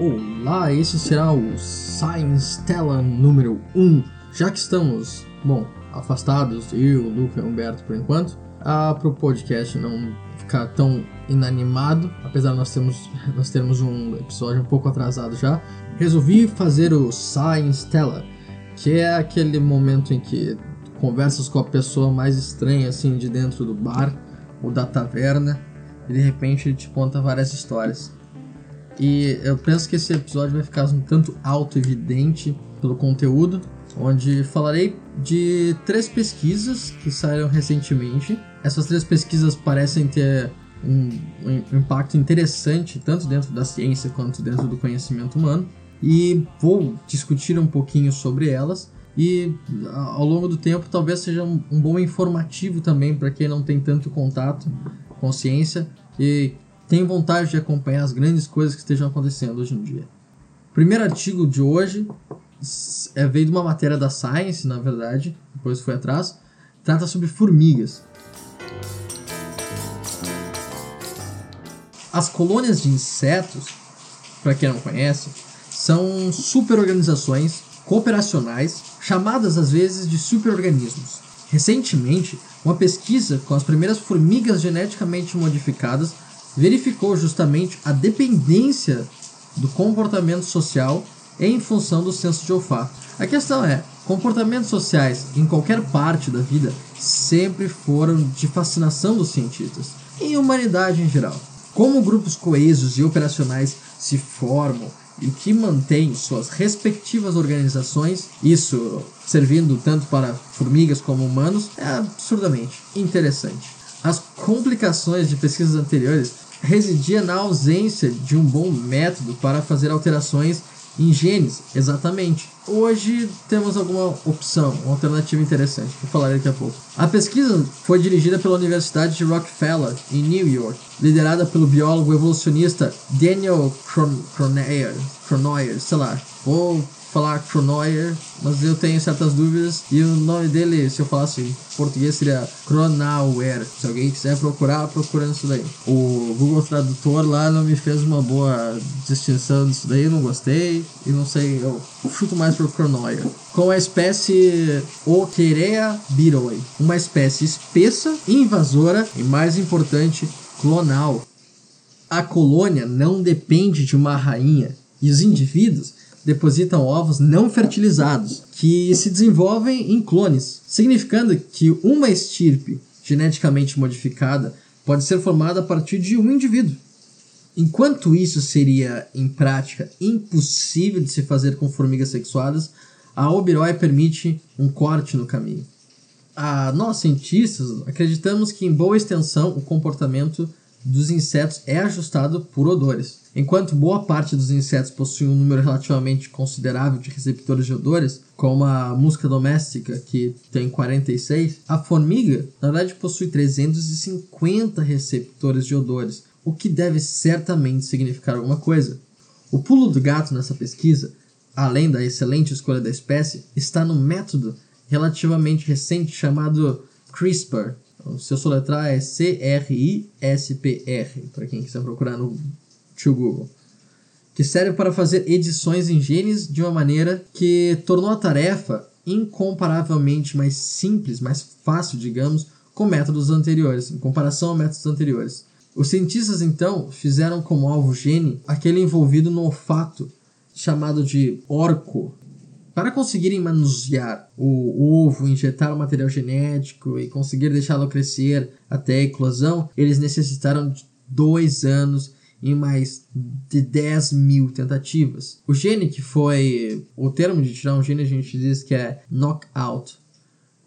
Olá, esse será o Science Tela número 1. Já que estamos, bom, afastados, eu, Luca e Humberto por enquanto, ah, para o podcast não ficar tão inanimado, apesar de nós termos, nós termos um episódio um pouco atrasado já, resolvi fazer o Science Tela, que é aquele momento em que conversas com a pessoa mais estranha assim de dentro do bar ou da taverna e de repente ele te conta várias histórias. E eu penso que esse episódio vai ficar um tanto auto-evidente pelo conteúdo, onde falarei de três pesquisas que saíram recentemente. Essas três pesquisas parecem ter um, um impacto interessante tanto dentro da ciência quanto dentro do conhecimento humano. E vou discutir um pouquinho sobre elas e ao longo do tempo talvez seja um, um bom informativo também para quem não tem tanto contato com ciência e tem vontade de acompanhar as grandes coisas que estejam acontecendo hoje em dia. O primeiro artigo de hoje é, veio de uma matéria da Science, na verdade, depois foi atrás, trata sobre formigas. As colônias de insetos, para quem não conhece, são superorganizações cooperacionais, chamadas às vezes de superorganismos. Recentemente, uma pesquisa com as primeiras formigas geneticamente modificadas verificou justamente a dependência do comportamento social em função do senso de olfato. A questão é, comportamentos sociais em qualquer parte da vida sempre foram de fascinação dos cientistas e humanidade em geral. Como grupos coesos e operacionais se formam e que mantém suas respectivas organizações, isso servindo tanto para formigas como humanos, é absurdamente interessante. As complicações de pesquisas anteriores residia na ausência de um bom método para fazer alterações em genes, exatamente. Hoje temos alguma opção, uma alternativa interessante, vou falar daqui a pouco. A pesquisa foi dirigida pela Universidade de Rockefeller, em New York, liderada pelo biólogo evolucionista Daniel Croneyer, Croneyer sei lá, vou falar Cronoyer, mas eu tenho certas dúvidas. E o nome dele, se eu falasse em português, seria Cronauer. Se alguém quiser procurar, procurando isso daí. O Google Tradutor lá não me fez uma boa distinção disso daí, não gostei. E não sei, eu chuto mais por Cronoyer. Com a espécie Oterea biroi, uma espécie espessa, invasora e, mais importante, clonal. A colônia não depende de uma rainha e os indivíduos depositam ovos não fertilizados, que se desenvolvem em clones, significando que uma estirpe geneticamente modificada pode ser formada a partir de um indivíduo. Enquanto isso seria, em prática, impossível de se fazer com formigas sexuadas, a Oberoi permite um corte no caminho. A nós, cientistas, acreditamos que, em boa extensão, o comportamento dos insetos é ajustado por odores. Enquanto boa parte dos insetos possui um número relativamente considerável de receptores de odores, como a musca doméstica, que tem 46, a formiga, na verdade, possui 350 receptores de odores, o que deve certamente significar alguma coisa. O pulo do gato nessa pesquisa, além da excelente escolha da espécie, está no método relativamente recente chamado CRISPR. O seu soletrar é C-R-I-S-P-R, para quem quiser procurar no tio Google, que serve para fazer edições em genes de uma maneira que tornou a tarefa incomparavelmente mais simples, mais fácil, digamos, com métodos anteriores, em comparação a métodos anteriores. Os cientistas então fizeram como alvo gene aquele envolvido no olfato, chamado de orco. Para conseguirem manusear o ovo, injetar o material genético e conseguir deixá-lo crescer até a eclosão, eles necessitaram de dois anos em mais de 10 mil tentativas. O gene que foi. O termo de tirar um gene a gente diz que é knockout.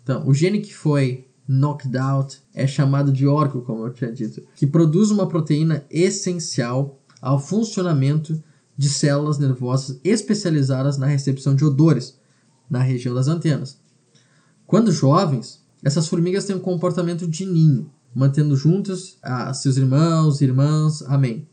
Então, o gene que foi knocked out é chamado de orco, como eu tinha dito, que produz uma proteína essencial ao funcionamento de células nervosas especializadas na recepção de odores na região das antenas. Quando jovens, essas formigas têm um comportamento de ninho, mantendo juntos a seus irmãos, irmãs, amém.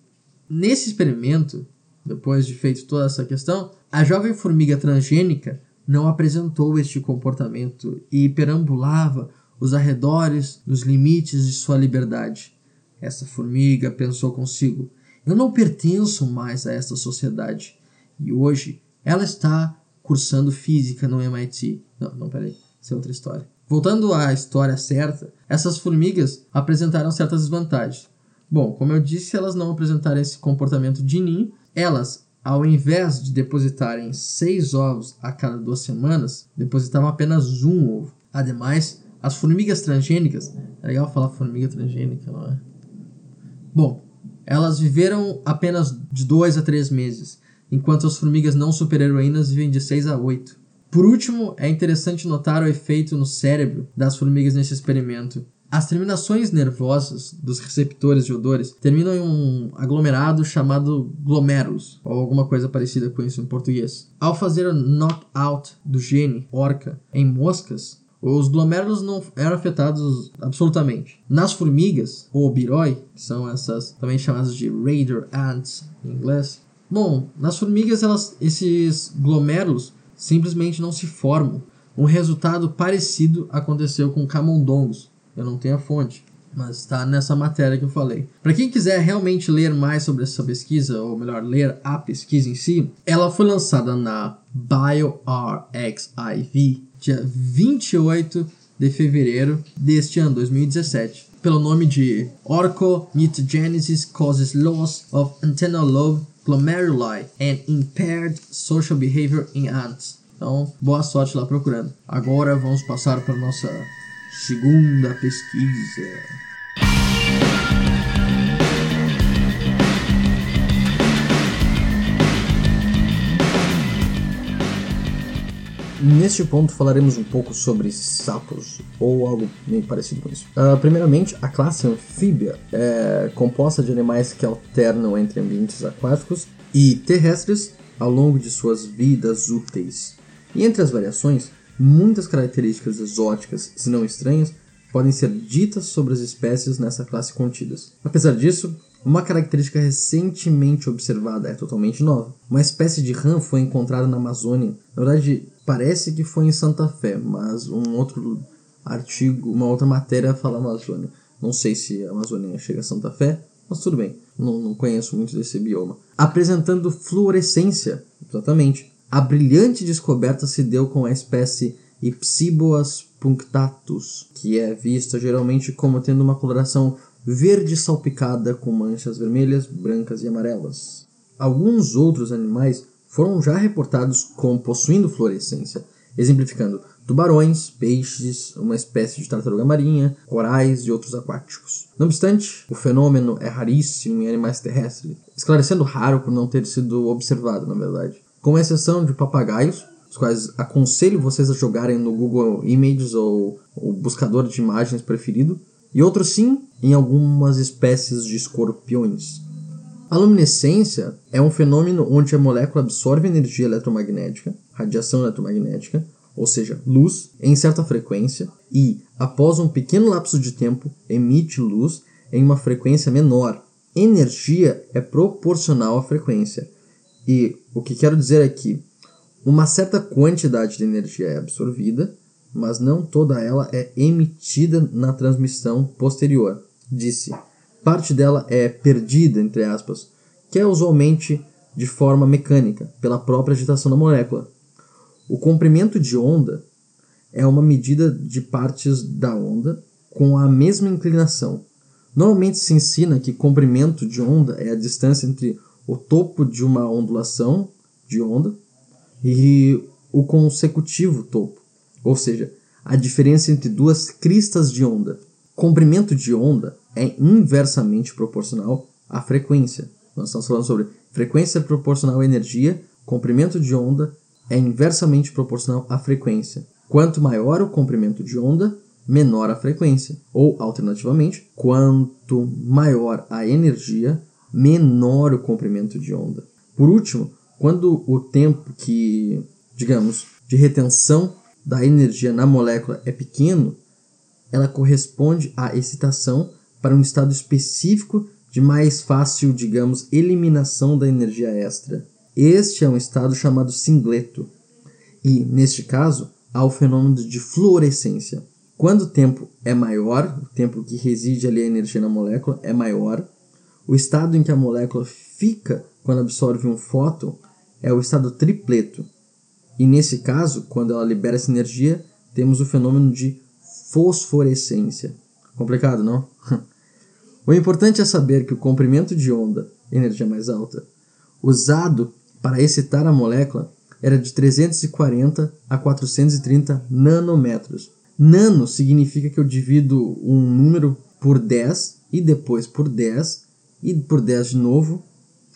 Nesse experimento, depois de feito toda essa questão, a jovem formiga transgênica não apresentou este comportamento e perambulava os arredores nos limites de sua liberdade. Essa formiga pensou consigo: Eu não pertenço mais a esta sociedade. E hoje ela está cursando física no MIT. Não, não, peraí. Isso é outra história. Voltando à história certa, essas formigas apresentaram certas desvantagens. Bom, como eu disse, elas não apresentaram esse comportamento de ninho. Elas, ao invés de depositarem seis ovos a cada duas semanas, depositavam apenas um ovo. Ademais, as formigas transgênicas. É legal falar formiga transgênica, não é? Bom, elas viveram apenas de 2 a 3 meses, enquanto as formigas não super-heroínas vivem de 6 a 8. Por último, é interessante notar o efeito no cérebro das formigas nesse experimento. As terminações nervosas dos receptores de odores terminam em um aglomerado chamado glomérulos, ou alguma coisa parecida com isso em português. Ao fazer o knockout do gene orca em moscas, os glomérulos não eram afetados absolutamente. Nas formigas, ou biroi, que são essas também chamadas de raider ants em inglês, bom, nas formigas elas, esses glomérulos simplesmente não se formam. Um resultado parecido aconteceu com camundongos. Eu não tenho a fonte, mas está nessa matéria que eu falei. Para quem quiser realmente ler mais sobre essa pesquisa, ou melhor, ler a pesquisa em si, ela foi lançada na BioRxiv dia 28 de fevereiro deste ano, 2017, pelo nome de Orchomutagenesis causes loss of antennal lobe glomeruli and impaired social behavior in ants. Então, boa sorte lá procurando. Agora vamos passar para nossa segunda pesquisa. Neste ponto falaremos um pouco sobre sapos, ou algo meio parecido com isso. Uh, primeiramente, a classe anfíbia é composta de animais que alternam entre ambientes aquáticos e terrestres ao longo de suas vidas úteis. E entre as variações, muitas características exóticas, se não estranhas, podem ser ditas sobre as espécies nessa classe contidas. Apesar disso, uma característica recentemente observada é totalmente nova. Uma espécie de rã foi encontrada na Amazônia. Na verdade, parece que foi em Santa Fé, mas um outro artigo, uma outra matéria fala Amazônia. Não sei se a Amazônia chega a Santa Fé, mas tudo bem, não, não conheço muito desse bioma. Apresentando fluorescência, exatamente. A brilhante descoberta se deu com a espécie Ipsiboas punctatus, que é vista geralmente como tendo uma coloração verde salpicada com manchas vermelhas, brancas e amarelas. Alguns outros animais foram já reportados como possuindo fluorescência, exemplificando tubarões, peixes, uma espécie de tartaruga marinha, corais e outros aquáticos. Não obstante, o fenômeno é raríssimo em animais terrestres, esclarecendo raro por não ter sido observado, na verdade. Com exceção de papagaios, os quais aconselho vocês a jogarem no Google Images ou o buscador de imagens preferido, e outros sim em algumas espécies de escorpiões. A luminescência é um fenômeno onde a molécula absorve energia eletromagnética, radiação eletromagnética, ou seja, luz, em certa frequência, e, após um pequeno lapso de tempo, emite luz em uma frequência menor. Energia é proporcional à frequência. E o que quero dizer é que uma certa quantidade de energia é absorvida, mas não toda ela é emitida na transmissão posterior. Disse, parte dela é perdida, entre aspas, que é usualmente de forma mecânica, pela própria agitação da molécula. O comprimento de onda é uma medida de partes da onda com a mesma inclinação. Normalmente se ensina que comprimento de onda é a distância entre o topo de uma ondulação de onda e o consecutivo topo ou seja, a diferença entre duas cristas de onda. Comprimento de onda é inversamente proporcional à frequência. Nós estamos falando sobre frequência proporcional à energia, comprimento de onda é inversamente proporcional à frequência. Quanto maior o comprimento de onda, menor a frequência. Ou, alternativamente, quanto maior a energia, menor o comprimento de onda. Por último, quando o tempo que, digamos, de retenção da energia na molécula é pequeno, ela corresponde à excitação para um estado específico de mais fácil, digamos, eliminação da energia extra. Este é um estado chamado singleto. E, neste caso, há o fenômeno de fluorescência. Quando o tempo é maior, o tempo que reside ali a energia na molécula é maior, o estado em que a molécula fica quando absorve um fóton é o estado tripleto. E nesse caso, quando ela libera essa energia, temos o fenômeno de fosforescência. Complicado, não? o importante é saber que o comprimento de onda, energia mais alta, usado para excitar a molécula era de 340 a 430 nanômetros. Nano significa que eu divido um número por 10 e depois por 10 e por 10 de novo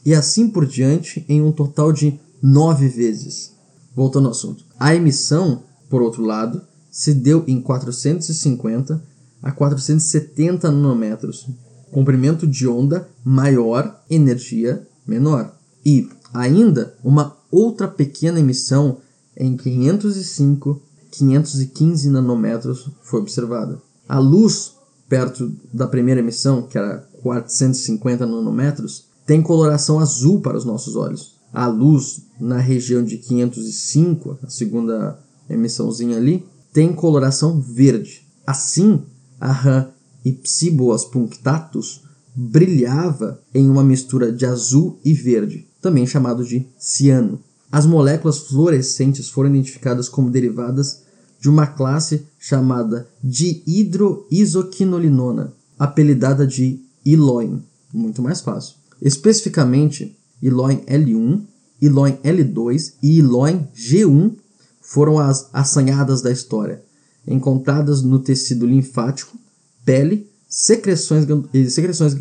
e assim por diante em um total de 9 vezes. Voltando ao assunto. A emissão, por outro lado, se deu em 450 a 470 nanômetros, comprimento de onda maior, energia menor. E ainda uma outra pequena emissão em 505 515 nanômetros foi observada. A luz perto da primeira emissão, que era 450 nanômetros, tem coloração azul para os nossos olhos. A luz na região de 505, a segunda emissãozinha ali, tem coloração verde. Assim, a rã Ipsiboas punctatus brilhava em uma mistura de azul e verde, também chamado de ciano. As moléculas fluorescentes foram identificadas como derivadas de uma classe chamada dihidroisoquinolinona, apelidada de Iloin, muito mais fácil. Especificamente, Iloin L1, Iloin L2 e Iloin G1 foram as assanhadas da história, encontradas no tecido linfático, pele, secreções e secreções,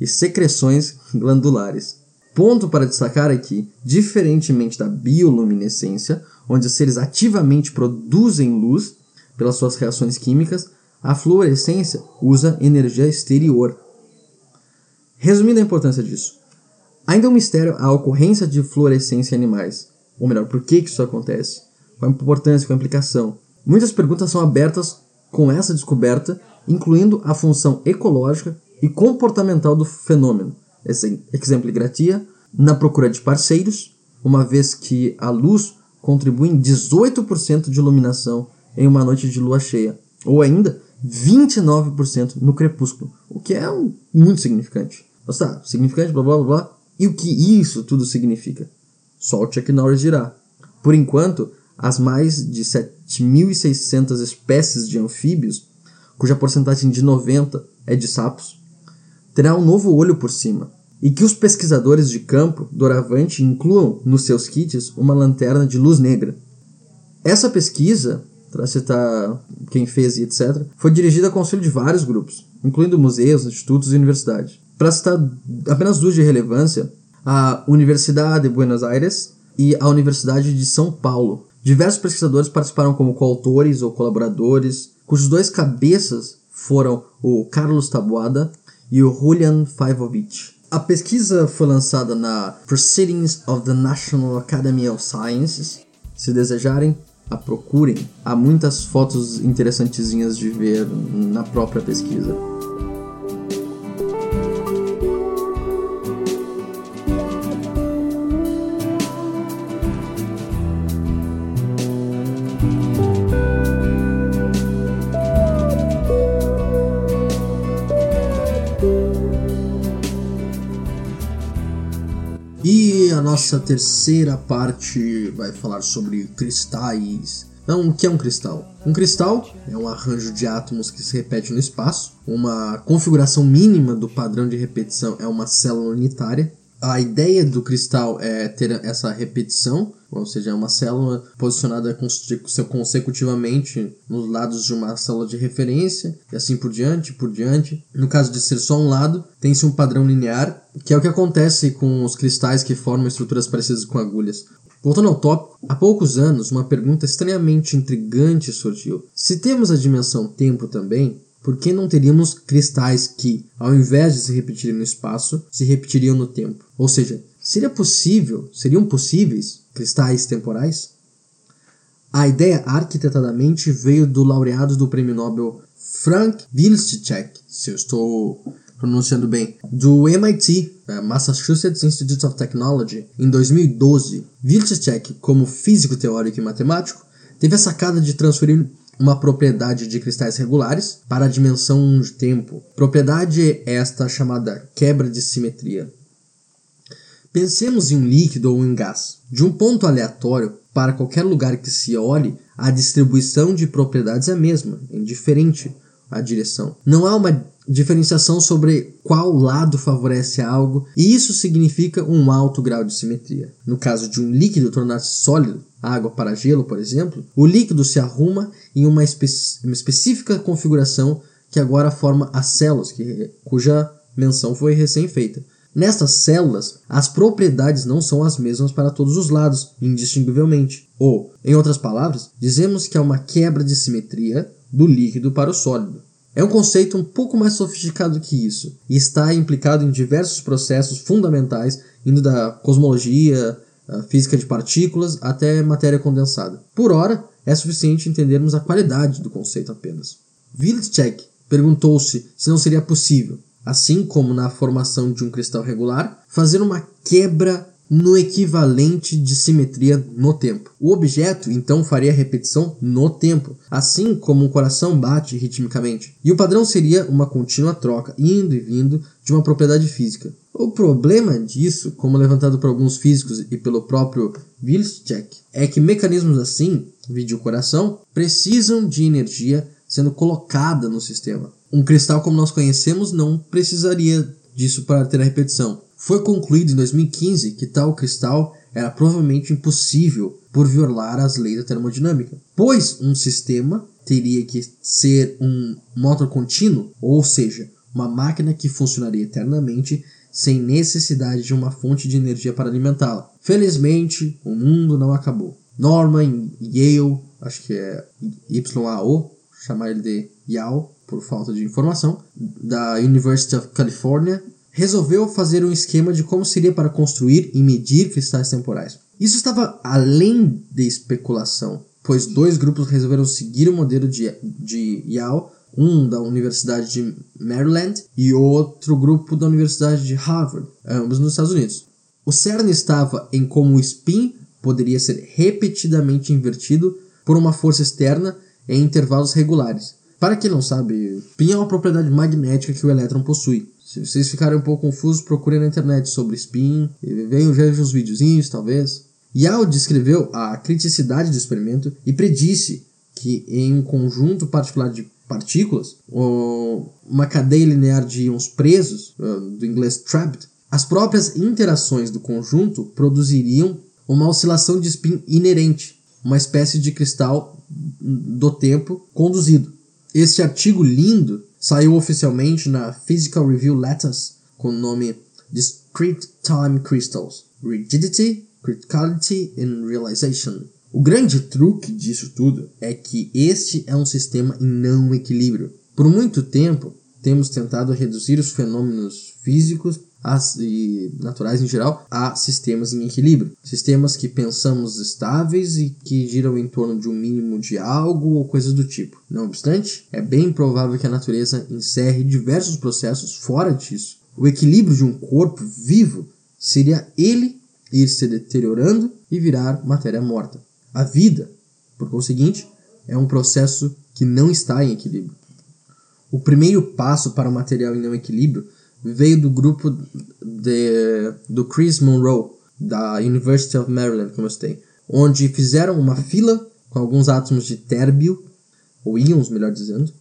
e secreções glandulares. Ponto para destacar é que, diferentemente da bioluminescência, onde os seres ativamente produzem luz pelas suas reações químicas, a fluorescência usa energia exterior. Resumindo a importância disso, ainda é um mistério a ocorrência de fluorescência em animais, ou melhor, por que isso acontece, qual a importância, qual a implicação. Muitas perguntas são abertas com essa descoberta, incluindo a função ecológica e comportamental do fenômeno, exemplificaria na procura de parceiros, uma vez que a luz contribui em 18% de iluminação em uma noite de lua cheia, ou ainda 29% no crepúsculo, o que é um, muito significante. Mas tá, significante, blá blá blá blá. E o que isso tudo significa? Só o Chuck Norris dirá. Por enquanto, as mais de 7.600 espécies de anfíbios, cuja porcentagem de 90 é de sapos, terá um novo olho por cima, e que os pesquisadores de campo doravante incluam nos seus kits uma lanterna de luz negra. Essa pesquisa, para citar quem fez e etc., foi dirigida a conselho de vários grupos, incluindo museus, institutos e universidades. Para citar apenas duas de relevância, a Universidade de Buenos Aires e a Universidade de São Paulo. Diversos pesquisadores participaram como coautores ou colaboradores, cujos dois cabeças foram o Carlos Tabuada e o Julian Faivovic. A pesquisa foi lançada na Proceedings of the National Academy of Sciences. Se desejarem, a procurem. Há muitas fotos interessantezinhas de ver na própria pesquisa. Nossa terceira parte vai falar sobre cristais. Então, o que é um cristal? Um cristal é um arranjo de átomos que se repete no espaço. Uma configuração mínima do padrão de repetição é uma célula unitária a ideia do cristal é ter essa repetição, ou seja, uma célula posicionada consecutivamente nos lados de uma célula de referência, e assim por diante, por diante. No caso de ser só um lado, tem-se um padrão linear, que é o que acontece com os cristais que formam estruturas parecidas com agulhas. Voltando ao tópico, há poucos anos uma pergunta estranhamente intrigante surgiu. Se temos a dimensão tempo também, por que não teríamos cristais que, ao invés de se repetirem no espaço, se repetiriam no tempo? Ou seja, seria possível, seriam possíveis cristais temporais? A ideia arquitetadamente veio do laureado do prêmio Nobel Frank Wilczek, se eu estou pronunciando bem, do MIT, é, Massachusetts Institute of Technology, em 2012. Wilczek, como físico teórico e matemático, teve a sacada de transferir uma propriedade de cristais regulares para a dimensão de tempo. Propriedade esta chamada quebra de simetria. Pensemos em um líquido ou em gás. De um ponto aleatório para qualquer lugar que se olhe, a distribuição de propriedades é a mesma, indiferente a direção. Não há uma diferenciação sobre qual lado favorece algo, e isso significa um alto grau de simetria. No caso de um líquido tornar-se sólido, água para gelo, por exemplo, o líquido se arruma em uma, espe uma específica configuração que agora forma as células, que, cuja menção foi recém-feita. Nestas células, as propriedades não são as mesmas para todos os lados, indistinguivelmente. Ou, em outras palavras, dizemos que há uma quebra de simetria do líquido para o sólido. É um conceito um pouco mais sofisticado que isso e está implicado em diversos processos fundamentais, indo da cosmologia, física de partículas até matéria condensada. Por hora, é suficiente entendermos a qualidade do conceito apenas. Wilczek perguntou-se se não seria possível, assim como na formação de um cristal regular, fazer uma quebra no equivalente de simetria no tempo. O objeto então faria a repetição no tempo, assim como um coração bate ritmicamente. E o padrão seria uma contínua troca, indo e vindo, de uma propriedade física. O problema disso, como levantado por alguns físicos e pelo próprio Wilczek, é que mecanismos assim, vídeo coração, precisam de energia sendo colocada no sistema. Um cristal como nós conhecemos não precisaria disso para ter a repetição. Foi concluído em 2015 que tal cristal era provavelmente impossível por violar as leis da termodinâmica, pois um sistema teria que ser um motor contínuo, ou seja, uma máquina que funcionaria eternamente sem necessidade de uma fonte de energia para alimentá-la. Felizmente, o mundo não acabou. Norman Yale, acho que é YAO, chamar ele de Yao por falta de informação, da University of California, resolveu fazer um esquema de como seria para construir e medir cristais temporais. Isso estava além de especulação, pois dois grupos resolveram seguir o modelo de, de Yale, um da Universidade de Maryland e outro grupo da Universidade de Harvard, ambos nos Estados Unidos. O cerne estava em como o spin poderia ser repetidamente invertido por uma força externa em intervalos regulares. Para quem não sabe, spin é uma propriedade magnética que o elétron possui. Se vocês ficarem um pouco confusos, procurem na internet sobre spin, venham ver uns videozinhos, talvez. Yao descreveu a criticidade do experimento e predisse que em um conjunto particular de partículas, uma cadeia linear de íons presos, do inglês trapped, as próprias interações do conjunto produziriam uma oscilação de spin inerente, uma espécie de cristal do tempo conduzido. Este artigo lindo saiu oficialmente na Physical Review Letters com o nome Discrete Time Crystals Rigidity, Criticality and Realization. O grande truque disso tudo é que este é um sistema em não equilíbrio. Por muito tempo, temos tentado reduzir os fenômenos físicos as, e naturais em geral a sistemas em equilíbrio. Sistemas que pensamos estáveis e que giram em torno de um mínimo de algo ou coisas do tipo. Não obstante, é bem provável que a natureza encerre diversos processos fora disso. O equilíbrio de um corpo vivo seria ele ir se deteriorando e virar matéria morta. A vida, por conseguinte, é um processo que não está em equilíbrio. O primeiro passo para o material em não equilíbrio veio do grupo de, do Chris Monroe, da University of Maryland, como eu citei, onde fizeram uma fila com alguns átomos de térbio, ou íons, melhor dizendo,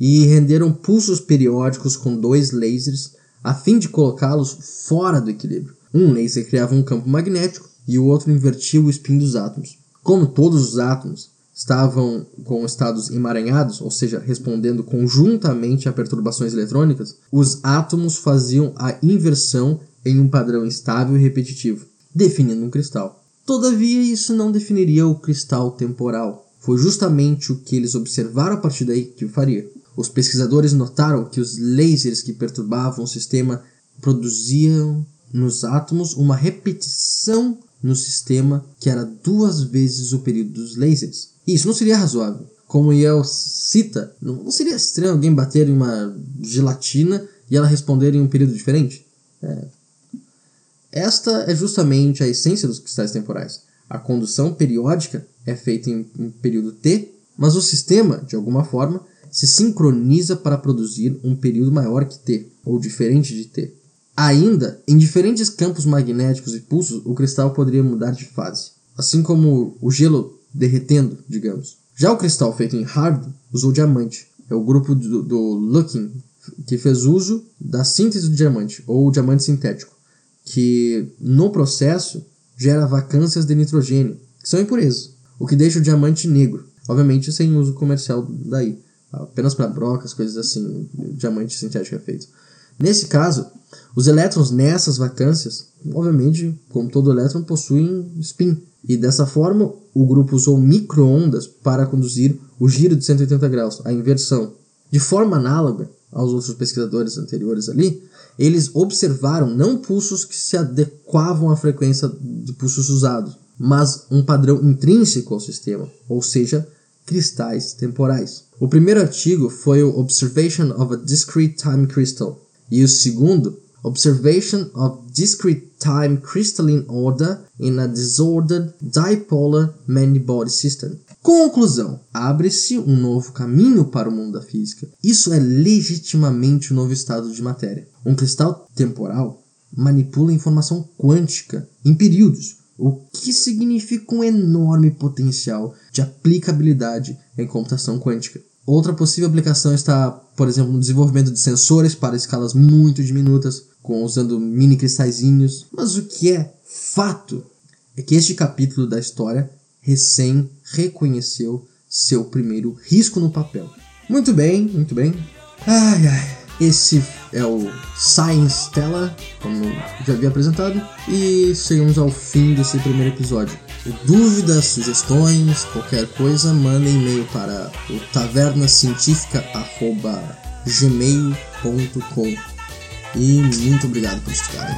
e renderam pulsos periódicos com dois lasers a fim de colocá-los fora do equilíbrio. Um laser criava um campo magnético e o outro invertia o spin dos átomos. Como todos os átomos estavam com estados emaranhados, ou seja, respondendo conjuntamente a perturbações eletrônicas, os átomos faziam a inversão em um padrão estável e repetitivo, definindo um cristal. Todavia, isso não definiria o cristal temporal. Foi justamente o que eles observaram a partir daí que o faria. Os pesquisadores notaram que os lasers que perturbavam o sistema produziam nos átomos uma repetição no sistema que era duas vezes o período dos lasers. Isso não seria razoável. Como Yale cita, não seria estranho alguém bater em uma gelatina e ela responder em um período diferente? É. Esta é justamente a essência dos cristais temporais. A condução periódica é feita em um período T mas o sistema, de alguma forma, se sincroniza para produzir um período maior que T, ou diferente de T. Ainda, em diferentes campos magnéticos e pulsos, o cristal poderia mudar de fase, assim como o gelo derretendo, digamos. Já o cristal feito em hard usou diamante. É o grupo do, do Looking que fez uso da síntese do diamante, ou diamante sintético, que no processo gera vacâncias de nitrogênio, que são impurezas, o que deixa o diamante negro, obviamente sem uso comercial daí, apenas para brocas, coisas assim, diamante sintético é feito. Nesse caso, os elétrons nessas vacâncias, obviamente, como todo elétron, possuem spin, e dessa forma o grupo usou microondas para conduzir o giro de 180 graus, a inversão. De forma análoga, aos outros pesquisadores anteriores ali, eles observaram não pulsos que se adequavam à frequência de pulsos usados, mas um padrão intrínseco ao sistema, ou seja, cristais temporais. O primeiro artigo foi o Observation of a Discrete Time Crystal, e o segundo, Observation of Discrete Time Crystalline Order in a Disordered Dipolar Many-Body System, Conclusão: abre-se um novo caminho para o mundo da física. Isso é legitimamente um novo estado de matéria. Um cristal temporal manipula informação quântica em períodos, o que significa um enorme potencial de aplicabilidade em computação quântica. Outra possível aplicação está, por exemplo, no desenvolvimento de sensores para escalas muito diminutas, com usando mini cristalzinhos. Mas o que é fato é que este capítulo da história recém reconheceu seu primeiro risco no papel. Muito bem, muito bem. Ai, ai. Esse é o Science Tela, como já havia apresentado, e chegamos ao fim desse primeiro episódio. Dúvidas, sugestões, qualquer coisa, manda e-mail para o tavernacientifica.gmail.com E muito obrigado por estarem.